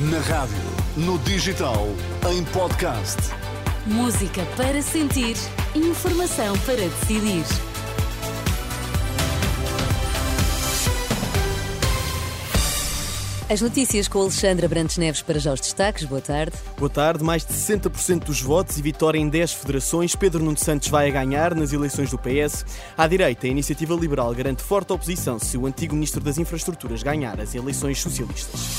Na rádio, no digital, em podcast. Música para sentir, informação para decidir. As notícias com Alexandra Brantes Neves para já os destaques. Boa tarde. Boa tarde. Mais de 60% dos votos e vitória em 10 federações. Pedro Nuno Santos vai a ganhar nas eleições do PS. À direita, a Iniciativa Liberal garante forte oposição se o antigo Ministro das Infraestruturas ganhar as eleições socialistas.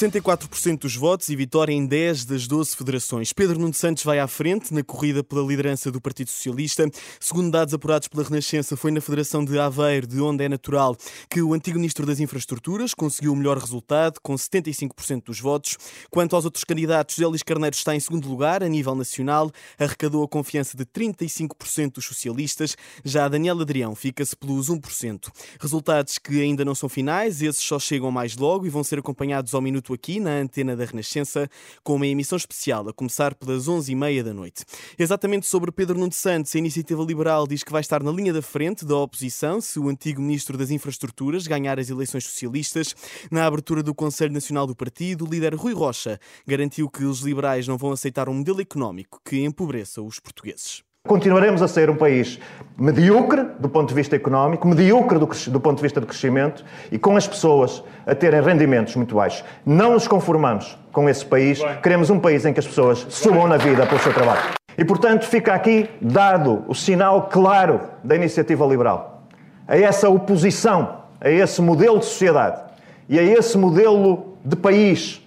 64% dos votos e vitória em 10 das 12 federações. Pedro Nuno Santos vai à frente na corrida pela liderança do Partido Socialista. Segundo dados apurados pela Renascença, foi na Federação de Aveiro, de onde é natural, que o antigo Ministro das Infraestruturas conseguiu o melhor resultado, com 75% dos votos. Quanto aos outros candidatos, Elis Carneiro está em segundo lugar, a nível nacional, arrecadou a confiança de 35% dos socialistas. Já Daniel Adrião fica-se pelos 1%. Resultados que ainda não são finais, esses só chegam mais logo e vão ser acompanhados ao minuto aqui na antena da Renascença com uma emissão especial a começar pelas 11h30 da noite. Exatamente sobre Pedro Nuno Santos, a Iniciativa Liberal diz que vai estar na linha da frente da oposição se o antigo Ministro das Infraestruturas ganhar as eleições socialistas. Na abertura do Conselho Nacional do Partido, o líder Rui Rocha garantiu que os liberais não vão aceitar um modelo económico que empobreça os portugueses. Continuaremos a ser um país medíocre do ponto de vista económico, medíocre do, do, ponto de vista do crescimento e com as pessoas a terem rendimentos muito baixos. Não nos conformamos com esse país, queremos um país em que as pessoas subam na vida pelo seu trabalho. E, portanto, fica aqui dado o sinal claro da iniciativa liberal a essa oposição, a esse modelo de sociedade e a esse modelo de país,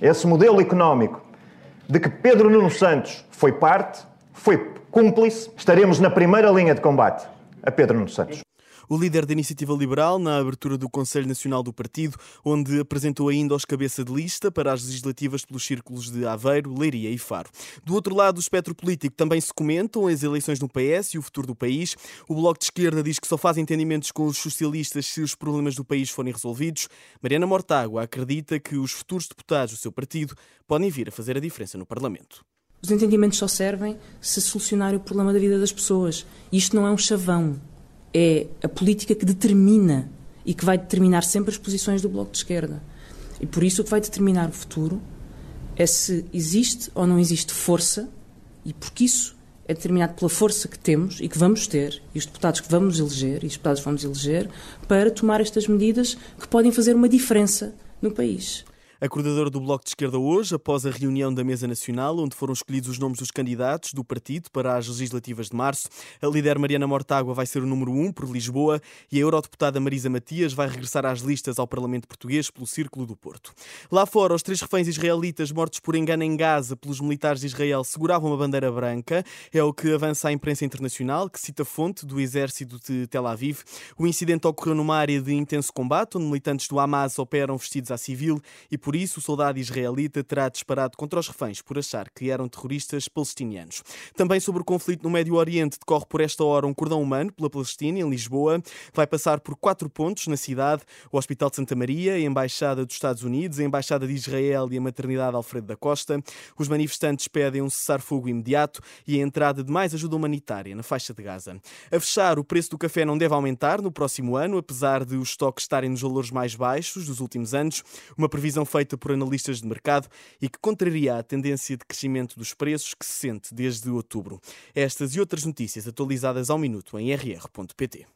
a esse modelo económico, de que Pedro Nuno Santos foi parte, foi cúmplice, estaremos na primeira linha de combate a Pedro Nuno Santos. O líder da Iniciativa Liberal, na abertura do Conselho Nacional do Partido, onde apresentou ainda os cabeça de lista para as legislativas pelos círculos de Aveiro, Leiria e Faro. Do outro lado do espectro político também se comentam as eleições no PS e o futuro do país. O Bloco de Esquerda diz que só faz entendimentos com os socialistas se os problemas do país forem resolvidos. Mariana Mortágua acredita que os futuros deputados do seu partido podem vir a fazer a diferença no Parlamento. Os entendimentos só servem se solucionar o problema da vida das pessoas. Isto não é um chavão. É a política que determina e que vai determinar sempre as posições do Bloco de Esquerda. E por isso o que vai determinar o futuro é se existe ou não existe força, e porque isso é determinado pela força que temos e que vamos ter, e os deputados que vamos eleger, e os deputados que vamos eleger, para tomar estas medidas que podem fazer uma diferença no país. A coordenadora do Bloco de Esquerda hoje, após a reunião da Mesa Nacional, onde foram escolhidos os nomes dos candidatos do partido para as legislativas de março, a líder Mariana Mortágua vai ser o número 1 um por Lisboa e a eurodeputada Marisa Matias vai regressar às listas ao Parlamento Português pelo Círculo do Porto. Lá fora, os três reféns israelitas mortos por engano em Gaza pelos militares de Israel seguravam uma bandeira branca. É o que avança a imprensa internacional, que cita fonte do exército de Tel Aviv. O incidente ocorreu numa área de intenso combate, onde militantes do Hamas operam vestidos a civil e por isso, o soldado israelita terá disparado contra os reféns por achar que eram terroristas palestinianos. Também sobre o conflito no Médio Oriente, decorre por esta hora um cordão humano pela Palestina, em Lisboa. Vai passar por quatro pontos na cidade: o Hospital de Santa Maria, a Embaixada dos Estados Unidos, a Embaixada de Israel e a Maternidade Alfredo da Costa. Os manifestantes pedem um cessar-fogo imediato e a entrada de mais ajuda humanitária na faixa de Gaza. A fechar, o preço do café não deve aumentar no próximo ano, apesar de os estoques estarem nos valores mais baixos dos últimos anos. Uma previsão feita por analistas de mercado e que contraria a tendência de crescimento dos preços que se sente desde outubro. Estas e outras notícias atualizadas ao minuto em rr.pt.